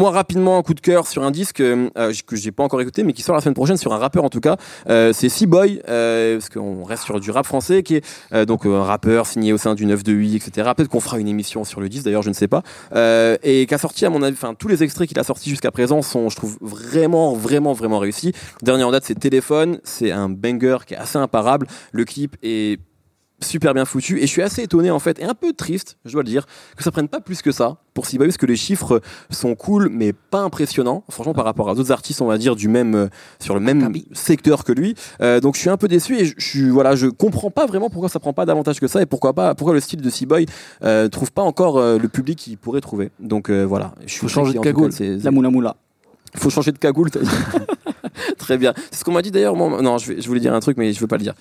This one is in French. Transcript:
Moi, rapidement, un coup de cœur sur un disque euh, que j'ai pas encore écouté, mais qui sort la semaine prochaine sur un rappeur en tout cas. Euh, c'est C-Boy, euh, parce qu'on reste sur du rap français, qui est euh, donc un rappeur signé au sein du 9 de 8, etc. Peut-être qu'on fera une émission sur le disque, d'ailleurs, je ne sais pas. Euh, et qui a sorti, à mon avis, enfin tous les extraits qu'il a sortis jusqu'à présent sont, je trouve, vraiment, vraiment, vraiment réussis. Dernier en date, c'est Téléphone. C'est un banger qui est assez imparable. Le clip est super bien foutu. Et je suis assez étonné en fait et un peu triste je dois le dire que ça prenne pas plus que ça pour Siboy parce que les chiffres sont cool mais pas impressionnants franchement par rapport à d'autres artistes on va dire du même euh, sur le même secteur que lui. Euh, donc je suis un peu déçu et je, je suis voilà je comprends pas vraiment pourquoi ça prend pas davantage que ça et pourquoi pas pourquoi le style de Seaboy euh, trouve pas encore euh, le public qu'il pourrait trouver. Donc euh, voilà. Je suis Faut changer de cagoule. c'est- La moula moula. faut changer de cagoule très bien. C'est ce qu'on m'a dit d'ailleurs moi non je, vais- je voulais dire un truc mais je veux pas le dire